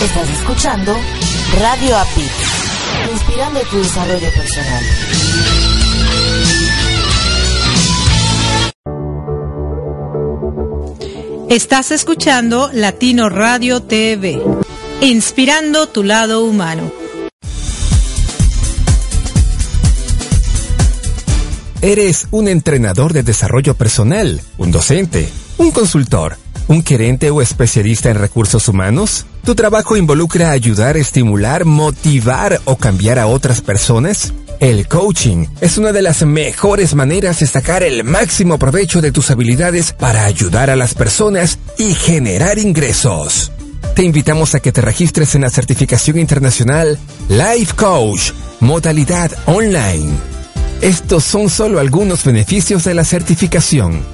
Estás escuchando Radio API, inspirando tu desarrollo personal. Estás escuchando Latino Radio TV, inspirando tu lado humano. Eres un entrenador de desarrollo personal, un docente, un consultor ¿Un gerente o especialista en recursos humanos? ¿Tu trabajo involucra ayudar, estimular, motivar o cambiar a otras personas? El coaching es una de las mejores maneras de sacar el máximo provecho de tus habilidades para ayudar a las personas y generar ingresos. Te invitamos a que te registres en la certificación internacional Life Coach, modalidad online. Estos son solo algunos beneficios de la certificación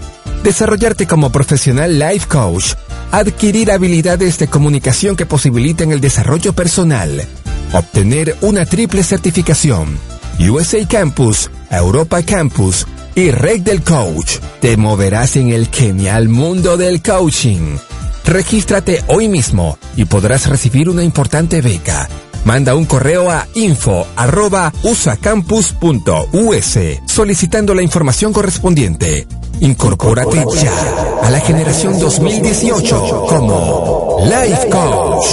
desarrollarte como profesional life coach, adquirir habilidades de comunicación que posibiliten el desarrollo personal, obtener una triple certificación, USA Campus, Europa Campus y Red del Coach. Te moverás en el genial mundo del coaching. Regístrate hoy mismo y podrás recibir una importante beca. Manda un correo a info.usacampus.us solicitando la información correspondiente. Incorpórate ya a la generación 2018 como Life Coach.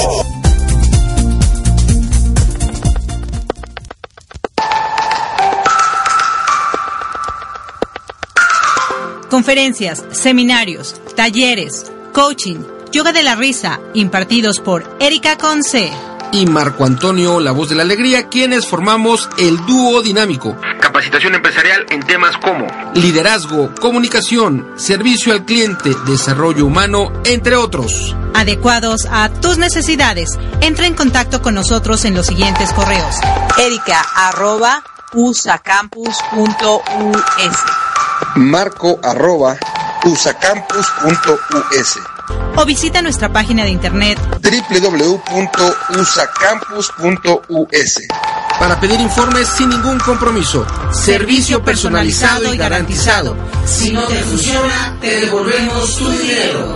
Conferencias, seminarios, talleres, coaching, yoga de la risa, impartidos por Erika Conce y Marco Antonio, la voz de la alegría, quienes formamos el dúo dinámico. Capacitación empresarial en temas como liderazgo, comunicación, servicio al cliente, desarrollo humano, entre otros. Adecuados a tus necesidades. Entra en contacto con nosotros en los siguientes correos. Erika arroba usacampus.us Marco arroba usacampus.us o visita nuestra página de internet www.usacampus.us para pedir informes sin ningún compromiso. Servicio personalizado y garantizado. Si no te funciona, te devolvemos tu dinero.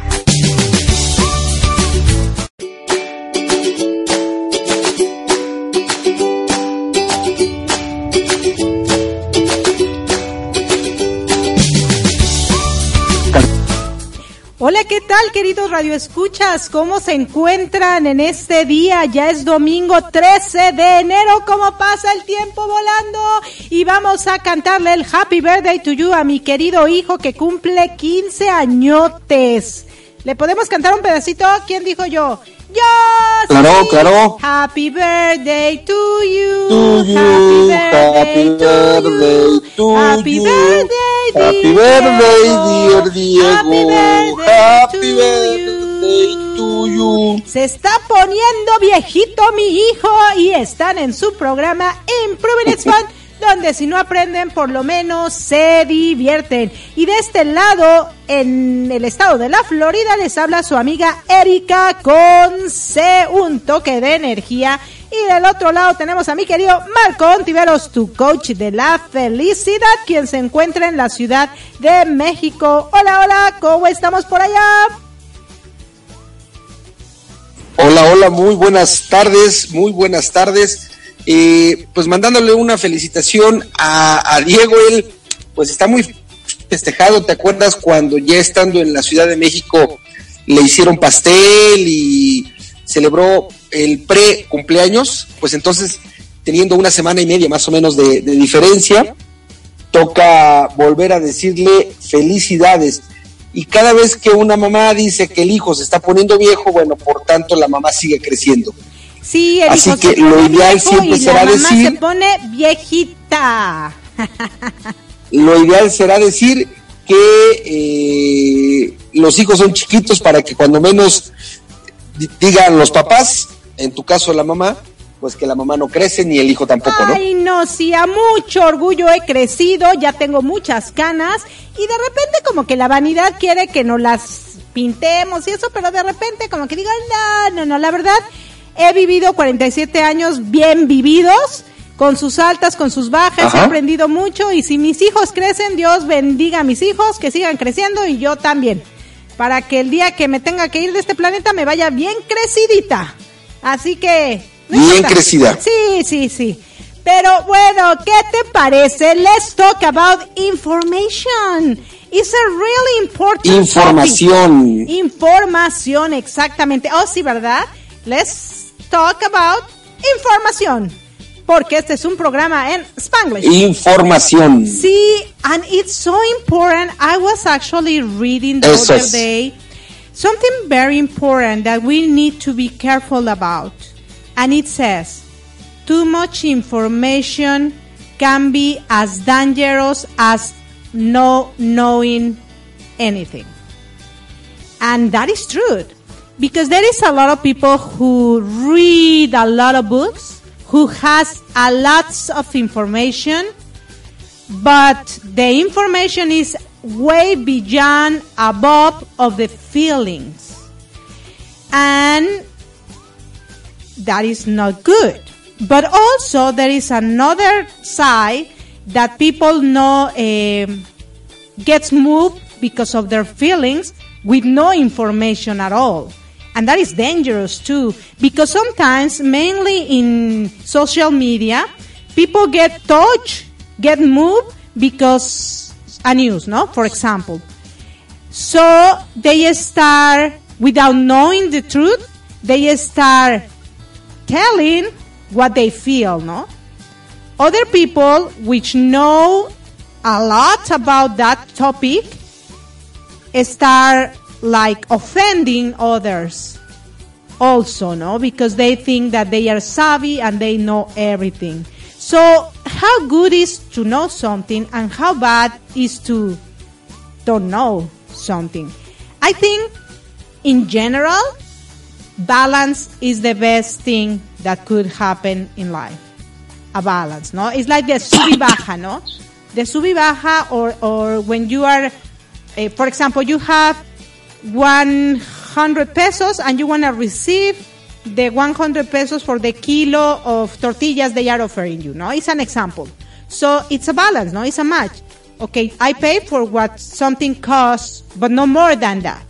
Hola, ¿qué tal, queridos radioescuchas? ¿Cómo se encuentran en este día? Ya es domingo 13 de enero. ¿Cómo pasa el tiempo volando? Y vamos a cantarle el Happy Birthday to You a mi querido hijo que cumple 15 añotes. ¿Le podemos cantar un pedacito? ¿Quién dijo yo? Yo Claro, sí. claro. Happy birthday to you. To you, happy birthday, happy to, birthday you. to happy you. birthday, Happy birthday, Diego. dear Diego. Happy birthday to you. Se está poniendo viejito mi hijo y están en su programa Improving It's Fun, donde si no aprenden, por lo menos se divierten. Y de este lado, en el estado de la Florida, les habla su amiga Erika con C, un toque de energía. Y del otro lado tenemos a mi querido Marco Ontiveros, tu coach de la felicidad, quien se encuentra en la Ciudad de México. Hola, hola, ¿cómo estamos por allá? Hola, hola, muy buenas tardes, muy buenas tardes. Eh, pues mandándole una felicitación a, Diego, él pues está muy festejado, ¿te acuerdas cuando ya estando en la Ciudad de México le hicieron pastel y celebró el pre cumpleaños? Pues entonces, teniendo una semana y media más o menos de diferencia, toca volver a decirle felicidades. Y cada vez que una mamá dice que el hijo se está poniendo viejo, bueno, por tanto la mamá sigue creciendo. Sí, el Así hijo que se lo pone ideal siempre será la mamá decir- se pone viejita. Lo ideal será decir que eh, los hijos son chiquitos para que cuando menos di- digan los papás, en tu caso la mamá, pues que la mamá no crece ni el hijo tampoco, ¿no? Ay, no, sí, a mucho orgullo he crecido, ya tengo muchas canas y de repente como que la vanidad quiere que nos las pintemos y eso, pero de repente como que digo, no, no, no, la verdad he vivido 47 años bien vividos, con sus altas, con sus bajas, Ajá. he aprendido mucho y si mis hijos crecen, Dios bendiga a mis hijos, que sigan creciendo y yo también, para que el día que me tenga que ir de este planeta me vaya bien crecidita. Así que... no Bien importa. crecida. Sí, sí, sí. Pero bueno, ¿qué te parece? Let's talk about information. It's a really important Información. topic. Información, exactamente. Oh, sí, ¿verdad? Let's talk about información. Porque este es un programa en Spanglish. Información. Sí, and it's so important. I was actually reading the Eso other day something very important that we need to be careful about. And it says, too much information can be as dangerous as no knowing anything. And that is true. Because there is a lot of people who read a lot of books, who has a lots of information, but the information is way beyond above of the feelings. And that is not good. But also there is another side that people know um gets moved because of their feelings with no information at all. And that is dangerous too, because sometimes, mainly in social media, people get touched, get moved because a news, no? For example. So they start, without knowing the truth, they start telling what they feel, no? Other people which know a lot about that topic start like offending others also, no? Because they think that they are savvy and they know everything. So, how good is to know something and how bad is to don't know something? I think in general, balance is the best thing that could happen in life. A balance, no? It's like the sub y baja, no? The sub y baja, or, or when you are, eh, for example, you have 100 pesos and you want to receive the 100 pesos for the kilo of tortillas they are offering you, no? It's an example. So it's a balance, no? It's a match. Okay, I pay for what something costs, but no more than that.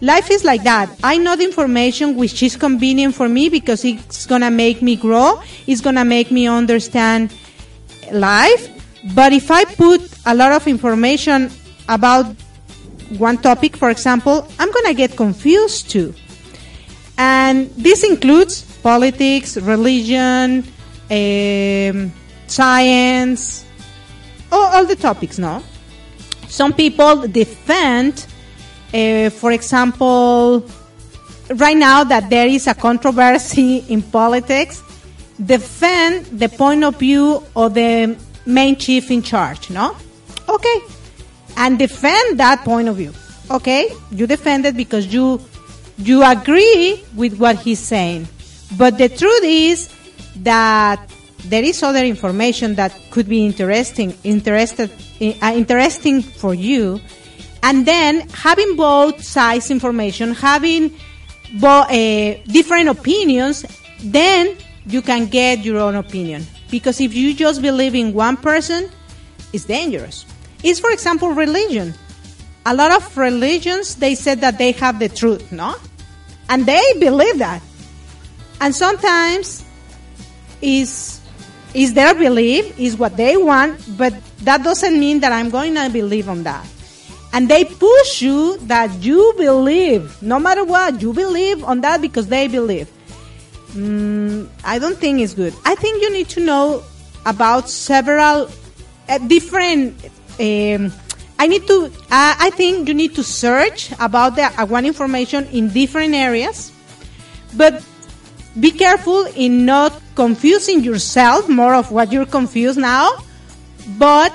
Life is like that. I know the information which is convenient for me because it's gonna make me grow. It's gonna make me understand life. But if I put a lot of information about one topic, for example, I'm gonna get confused too. And this includes politics, religion, um, science, all, all the topics, no? Some people defend, uh, for example, right now that there is a controversy in politics, defend the point of view of the main chief in charge, no? Okay. And defend that point of view. Okay? You defend it because you you agree with what he's saying. But the truth is that there is other information that could be interesting interested uh, interesting for you and then having both sides information having bo- uh, different opinions then you can get your own opinion because if you just believe in one person it's dangerous it's for example religion a lot of religions they said that they have the truth no and they believe that and sometimes is is their belief, is what they want, but that doesn't mean that I'm going to believe on that. And they push you that you believe, no matter what, you believe on that because they believe. Mm, I don't think it's good. I think you need to know about several uh, different. Um, I need to. Uh, I think you need to search about the one information in different areas, but be careful in not confusing yourself more of what you're confused now, but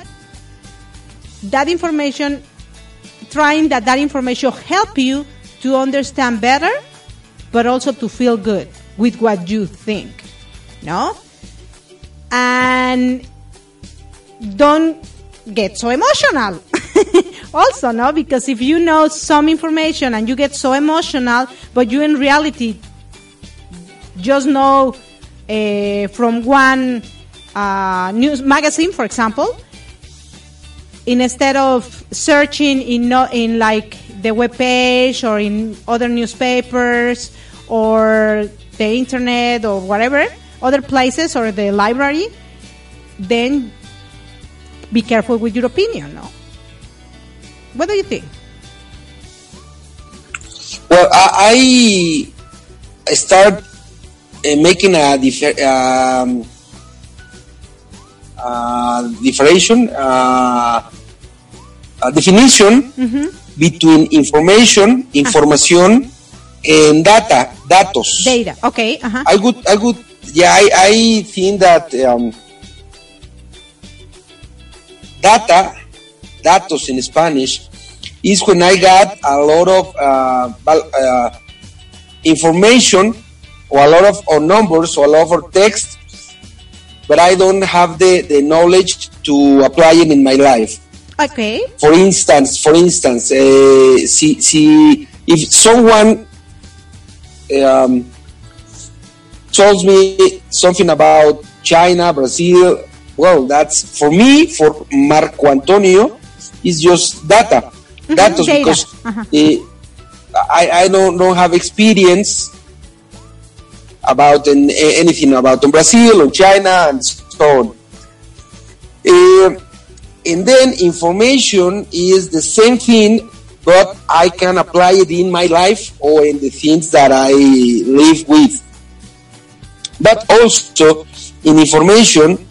that information, trying that that information help you to understand better, but also to feel good with what you think, no? And don't get so emotional. also, no, because if you know some information and you get so emotional, but you in reality just know uh, from one uh, news magazine, for example, instead of searching in no, in like the web page or in other newspapers or the internet or whatever other places or the library, then be careful with your opinion. No, what do you think? Well, I, I start uh, making a differ, um, uh, differentiation, uh, a definition Mm-hmm. between information, información, and data, datos. Data. Okay. Uh-huh. I would, I would, yeah, I, I think that um, data, datos in Spanish, is when I got a lot of uh, uh, information or a lot of or numbers or a lot of text, but I don't have the, the knowledge to apply it in my life. Okay. For instance, for instance, uh, see, see, if someone um, tells me something about China, Brazil, well, that's for me, for Marco Antonio, it's just data, Mhm, datos, data. because Uh-huh. uh, I, I don't, don't have experience about an, anything about Brazil or China and so on. Uh, and then information is the same thing, but I can apply it in my life or in the things that I live with. But also in information,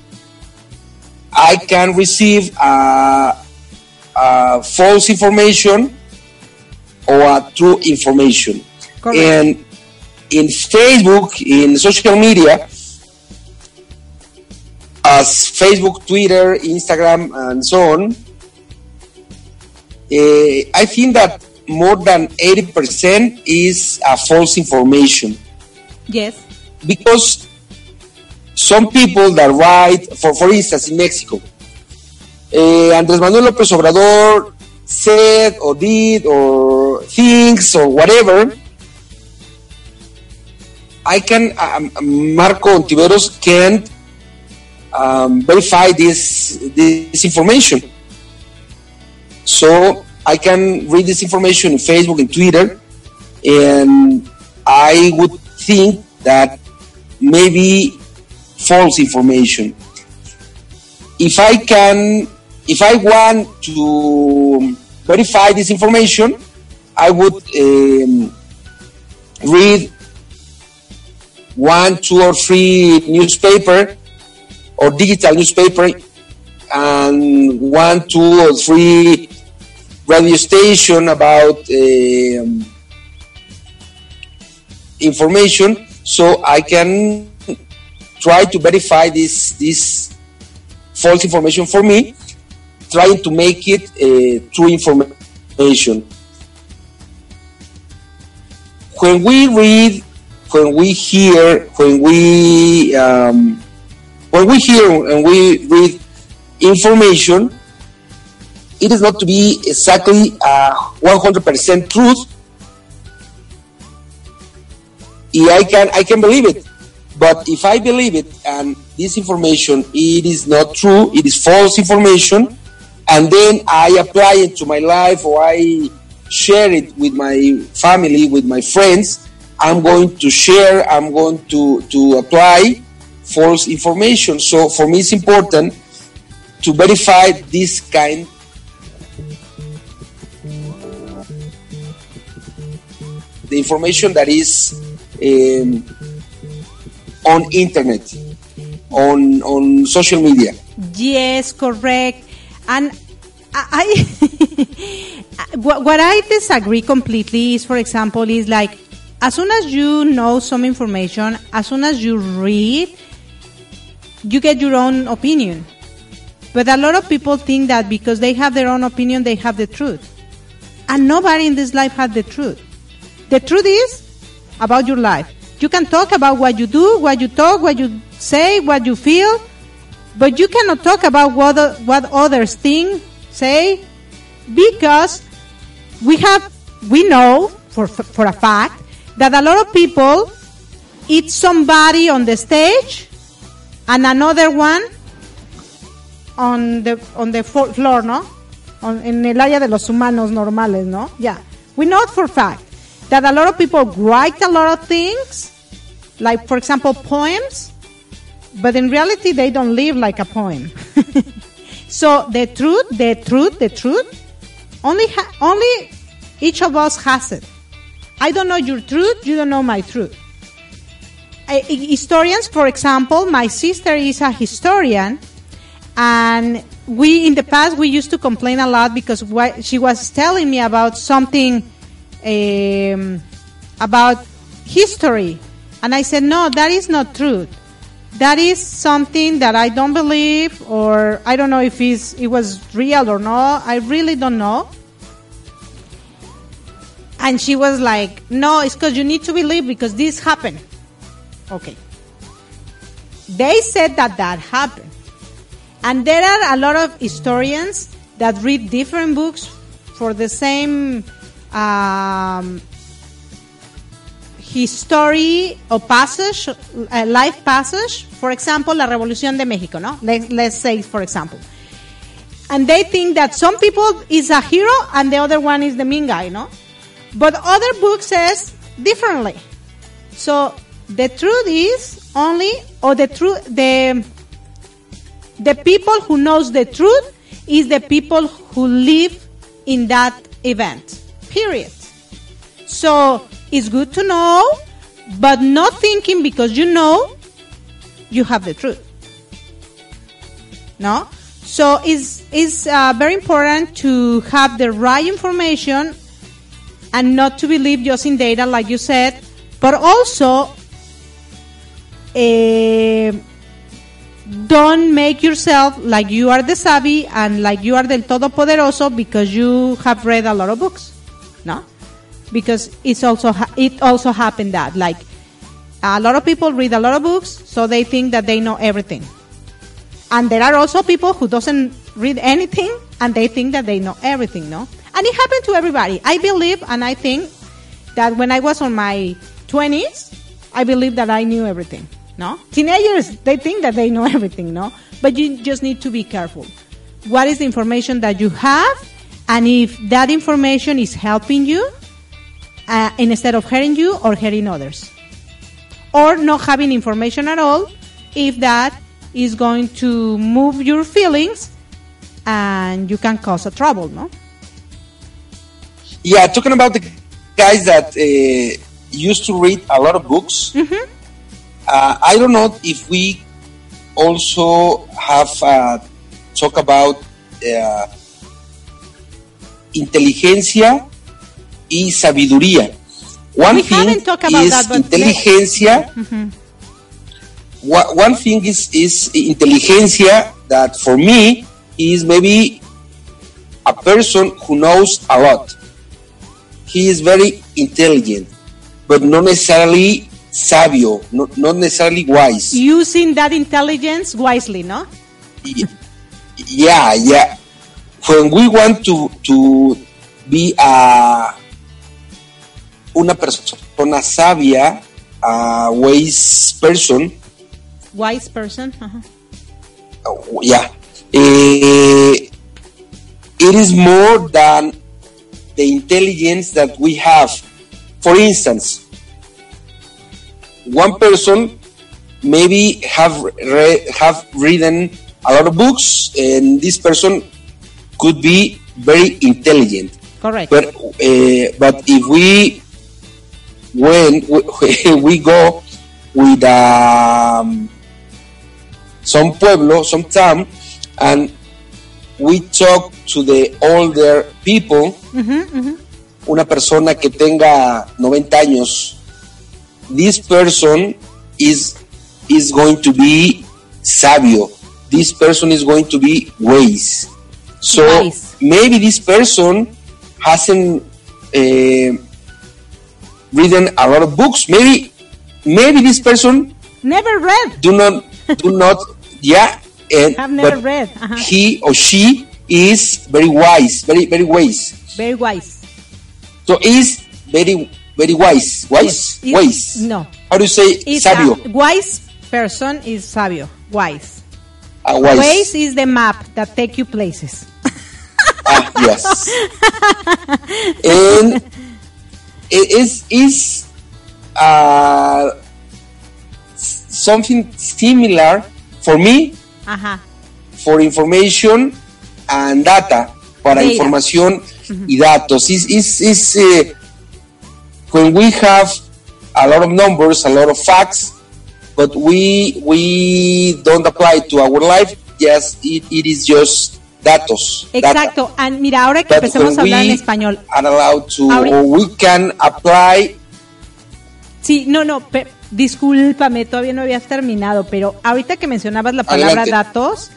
I can receive uh, uh, false information or a true information. Correct. And in Facebook, in social media, as Facebook, Twitter, Instagram, and so on, eh, I think that more than 80% is false information Yes. because some people that write, for, for instance, in Mexico, eh, Andrés Manuel López Obrador said or did or thinks or whatever, I can, um, Marco Ontiveros can um, verify this, this information. So I can read this information in Facebook and Twitter, and I would think that maybe false information. If I can, if I want to verify this information, I would um, read one, two, or three newspaper or digital newspaper, and one, two, or three radio station about um, information so I can try to verify this this false information for me, trying to make it uh, true information. When we read, when we hear, when we um, when we hear and we read information, it is not to be exactly uh, 100% truth. I can I can believe it, but if I believe it and this information it is not true, it is false information, and then I apply it to my life or I share it with my family, with my friends, I'm going to share, I'm going to to apply false information. So for me, it's important to verify this kind the information that is um, on internet on on social media Yes, correct. And I, what I disagree completely is, for example, is like as soon as you know some information, as soon as you read, you get your own opinion. But a lot of people think that because they have their own opinion, they have the truth. And nobody in this life has the truth. The truth is about your life. You can talk about what you do, what you talk, what you say, what you feel, but you cannot talk about what what others think, say, because we have we know for for a fact that a lot of people eat somebody on the stage and another one on the on the floor, ¿no? On, el área de los humanos normales, ¿no? Yeah. We know for fact that a lot of people write a lot of things, like for example poems, but in reality they don't live like a poem. so the truth, the truth, the truth, only ha- only each of us has it. I don't know your truth, you don't know my truth. Uh, historians, for example, my sister is a historian, and we in the past we used to complain a lot because she was telling me about something um, about history, and I said, no, that is not truth. That is something that I don't believe, or I don't know if it was real or not. I really don't know. And she was like, no, it's because you need to believe because this happened. Okay. They said that that happened. And there are a lot of historians that read different books for the same um, history or passage, uh, life passage. For example, La Revolución de México, no? Let, let's say, for example. And they think that some people is a hero and the other one is the mean guy, no? But other book says differently. So the truth is only, or the truth, the the people who knows the truth is the people who live in that event. Period. So it's good to know, but not thinking because you know you have the truth. No? So it's, it's uh, very important to have the right information and not to believe just in data, like you said, but also eh, don't make yourself like you are the savvy and like you are del todopoderoso because you have read a lot of books. No? Because it's also it also happened that like a lot of people read a lot of books, so they think that they know everything. And there are also people who doesn't read anything and they think that they know everything, no? And it happened to everybody. I believe and I think that when I was on my 20s, I believe that I knew everything, no? Teenagers, they think that they know everything, no? But you just need to be careful. What is the information that you have? And if that information is helping you, uh, instead of hurting you or hurting others. Or not having information at all, if that is going to move your feelings and you can cause a trouble, no? Yeah, talking about the guys that uh, used to read a lot of books. Mm-hmm. Uh, I don't know if we also have uh, talk about uh, inteligencia y sabiduría. One We thing is that, inteligencia. Wha- One thing is is inteligencia that for me is maybe a person who knows a lot. He is very intelligent, but not necessarily sabio, not, not necessarily wise. Using that intelligence wisely, ¿no? yeah, yeah. When we want to to be a una persona sabia, a wise person, Wise person. ajá. uh, yeah, eh, it is more than the intelligence that we have. For instance, one person maybe have re- have written a lot of books, and this person could be very intelligent. Correct. But uh, but if we when we, go with um, some pueblo, some town, and we talk to the older people, una persona que tenga 90 años, this person is is going to be sabio. This person is going to be wise. So maybe this person hasn't uh, written a lot of books. Maybe maybe this person Never read. do not do not yeah and Have never read. Uh-huh. he or she is very wise very very wise Very wise. so is very very wise wise Yes. Is- wise no. how do you say It's sabio a wise person is sabio. Wise. Wise Waze is the map that take you places. ah yes and is is uh something similar for me Ajá. for information and data para Data. información y datos is is is eh, when we have a lot of numbers a lot of facts but we we don't apply to our life yes it, it is just datos data. Exacto. And mira, ahora que empecemos a hablar en español. are allowed to Ahorita- or we can apply Sí, no, no, pe- discúlpame, todavía no habías terminado, pero ahorita que mencionabas la palabra Adelante. datos,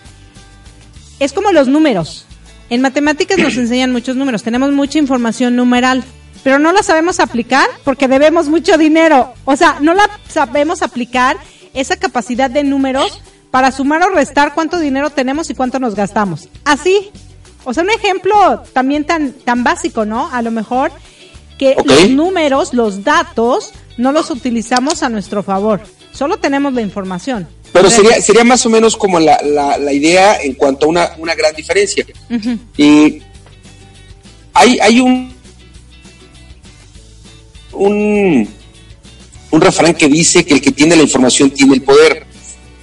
es como los números. En matemáticas nos enseñan muchos números, tenemos mucha información numeral, pero no la sabemos aplicar porque debemos mucho dinero. O sea, no la sabemos aplicar esa capacidad de números para sumar o restar cuánto dinero tenemos y cuánto nos gastamos. Así. O sea, un ejemplo también tan, tan básico, ¿no? A lo mejor que los números, los datos, no los utilizamos a nuestro favor. Solo tenemos la información. pero sería sería más o menos como la, la, la idea en cuanto a una, una gran diferencia Y hay, hay un, un, un refrán que dice que el que tiene la información tiene el poder.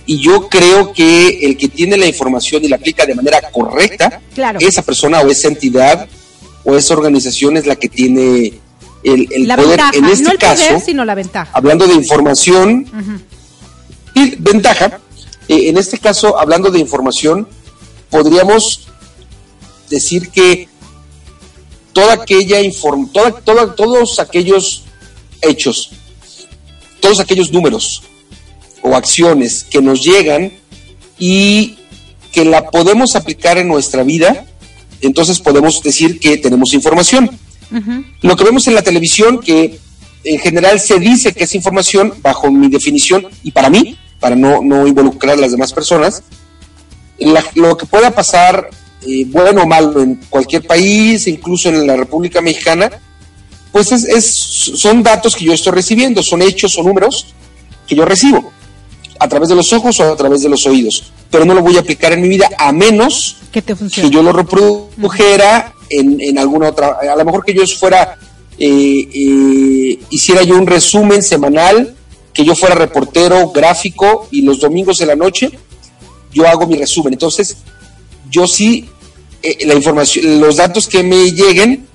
Y yo creo que el que tiene la información y la aplica de manera correcta, Claro. esa persona o esa entidad o esa organización es la que tiene el, el la poder. ventaja, en este no el caso, poder, sino la ventaja. hablando de información, y ventaja, eh, en este caso, hablando de información, podríamos decir que toda aquella inform toda, toda- todos aquellos hechos, todos aquellos números o acciones que nos llegan y que la podemos aplicar en nuestra vida, entonces podemos decir que tenemos información. Lo que vemos en la televisión, que en general se dice que es información, bajo mi definición, y para mí, para no, no involucrar a las demás personas, la- lo que pueda pasar, eh, bueno o malo, en cualquier país, incluso en la República Mexicana, pues es, es- son datos que yo estoy recibiendo, son hechos o números que yo recibo a través de los ojos o a través de los oídos, pero no lo voy a aplicar en mi vida a menos Que te que yo lo reprodujera en, en alguna otra, a lo mejor que yo fuera, eh, eh, hiciera yo un resumen semanal, que yo fuera reportero gráfico y los domingos de la noche yo hago mi resumen. Entonces, yo sí, eh, la información, los datos que me lleguen,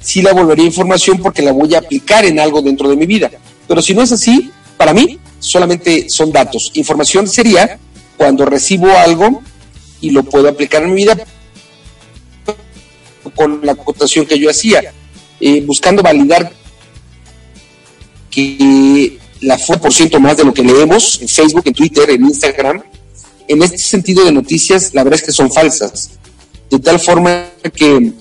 sí la volvería información porque la voy a aplicar en algo dentro de mi vida. Pero si no es así, para mí solamente son datos. Información sería cuando recibo algo y lo puedo aplicar en mi vida con la acotación que yo hacía, eh, buscando validar que la fue por ciento más de lo que leemos en Facebook, en Twitter, en Instagram, en este sentido de noticias, la verdad es que son falsas. De tal forma que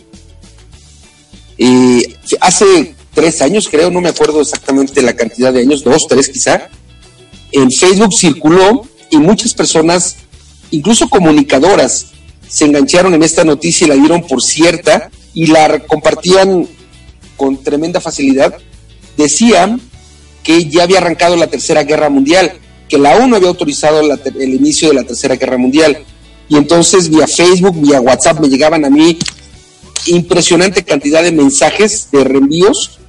eh, hace tres años, creo, no me acuerdo exactamente la cantidad de años, dos, tres quizá, en Facebook circuló y muchas personas, incluso comunicadoras, se engancharon en esta noticia y la dieron por cierta y la compartían con tremenda facilidad. Decían que ya había arrancado la Tercera Guerra Mundial, que la ONU había autorizado el inicio de la Tercera Guerra Mundial. Y entonces vía Facebook, vía WhatsApp me llegaban a mí impresionante cantidad de mensajes, de reenvíos,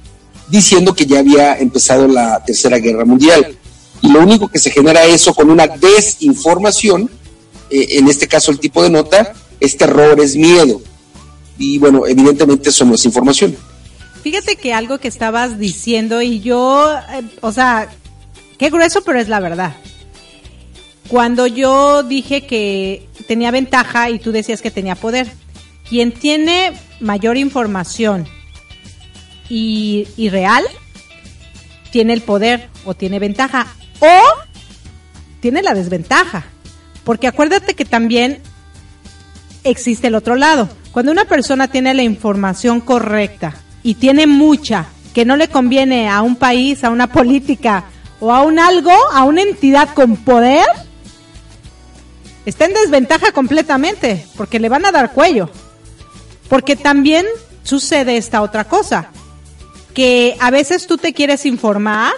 diciendo que ya había empezado la Tercera Guerra Mundial. Y lo único que se genera eso con una desinformación, eh, en este caso el tipo de nota, es terror, es miedo. Y bueno, evidentemente eso no es información. Fíjate que algo que estabas diciendo y yo, eh, o sea, qué grueso, pero es la verdad. Cuando yo dije que tenía ventaja y tú decías que tenía poder, quien tiene mayor información y, y real, tiene el poder o tiene ventaja o tiene la desventaja. Porque acuérdate que también existe el otro lado. Cuando una persona tiene la información correcta y tiene mucha que no le conviene a un país, a una política o a un algo, a una entidad con poder, está en desventaja completamente porque le van a dar cuello. Porque también sucede esta otra cosa, que a veces tú te quieres informar,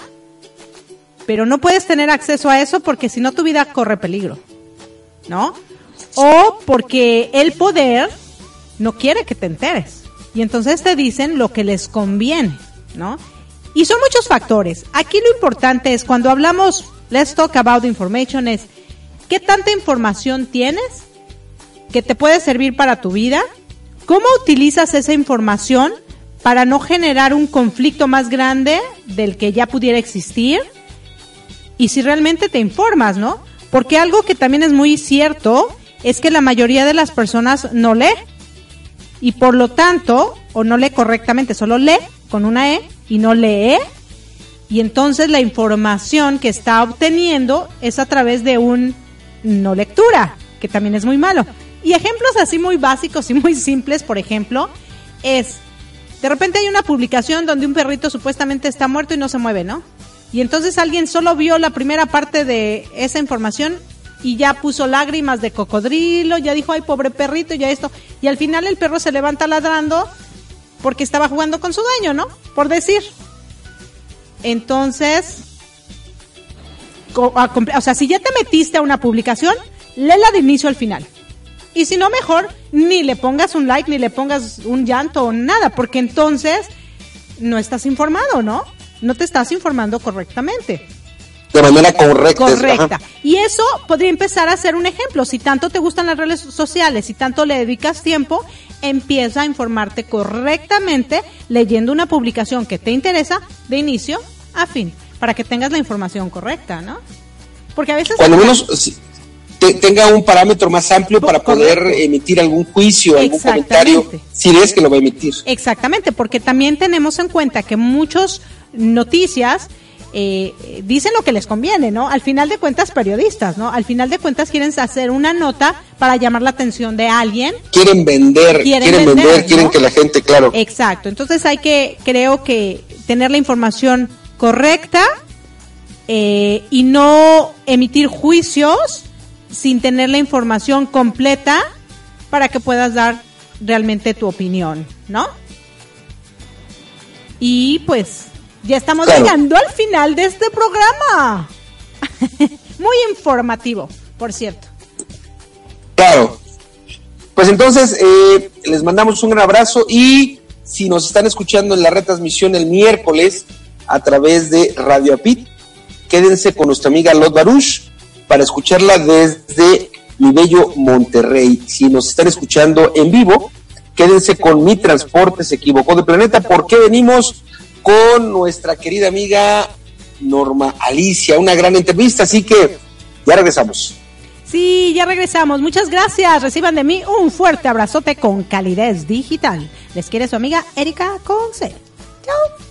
pero no puedes tener acceso a eso porque si no tu vida corre peligro, ¿no? O porque el poder no quiere que te enteres. Y entonces te dicen lo que les conviene, ¿no? Y son muchos factores. Aquí lo importante es cuando hablamos, let's talk about information, es qué tanta información tienes que te puede servir para tu vida, cómo utilizas esa información para no generar un conflicto más grande del que ya pudiera existir y si realmente te informas, ¿no? Porque algo que también es muy cierto es que la mayoría de las personas no lee y por lo tanto, o no lee correctamente, solo lee con una E y no lee. Y entonces la información que está obteniendo es a través de un no lectura, que también es muy malo. Y ejemplos así muy básicos y muy simples, por ejemplo, es, de repente hay una publicación donde un perrito supuestamente está muerto y no se mueve, ¿no? Y entonces alguien solo vio la primera parte de esa información y ya puso lágrimas de cocodrilo, ya dijo, ay, pobre perrito, ya esto. Y al final el perro se levanta ladrando porque estaba jugando con su dueño, ¿no? Por decir. Entonces, o sea, si ya te metiste a una publicación, léela de inicio al final. Y si no, mejor ni le pongas un like, ni le pongas un llanto o nada, porque entonces no estás informado, ¿no? No te estás informando correctamente de manera correcta. Correcta. Y eso podría empezar a ser un ejemplo. Si tanto te gustan las redes sociales, si tanto le dedicas tiempo, empieza a informarte correctamente leyendo una publicación que te interesa de inicio a fin, para que tengas la información correcta, ¿no? Porque a veces... Cuando menos tenga un parámetro más amplio para poder emitir algún juicio, algún comentario, si es que lo va a emitir. Exactamente, porque también tenemos en cuenta que muchas noticias eh, dicen lo que les conviene, ¿no? Al final de cuentas, periodistas, ¿no? Al final de cuentas quieren hacer una nota para llamar la atención de alguien. Quieren vender, quieren, vender, quieren que la gente, claro. Exacto, entonces hay que, creo que, tener la información correcta eh, y no emitir juicios sin tener la información completa para que puedas dar realmente tu opinión, ¿no? Y pues ya estamos llegando al final de este programa. Muy informativo, por cierto. Claro. Pues entonces, eh, les mandamos un gran abrazo y si nos están escuchando en la retransmisión el miércoles a través de Radio Apit, quédense con nuestra amiga Lot Baruch para escucharla desde mi bello Monterrey. Si nos están escuchando en vivo, quédense con Mi Transporte se equivocó de planeta porque venimos con nuestra querida amiga Norma Alicia, una gran entrevista, así que ya regresamos. Sí, ya regresamos. Muchas gracias. Reciban de mí un fuerte abrazote con calidez digital. Les quiere su amiga Erika Conce. Chao.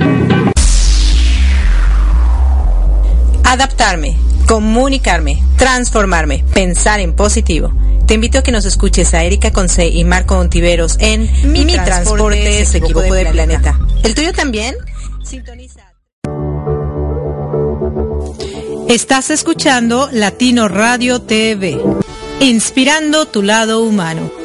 Adaptarme, comunicarme, transformarme, pensar en positivo. Te invito a que nos escuches a Erika Conce y Marco Ontiveros en Mi, transporte, se equivocó de planeta. ¿El tuyo también? Sintoniza. Estás escuchando Latino Radio TV, inspirando tu lado humano.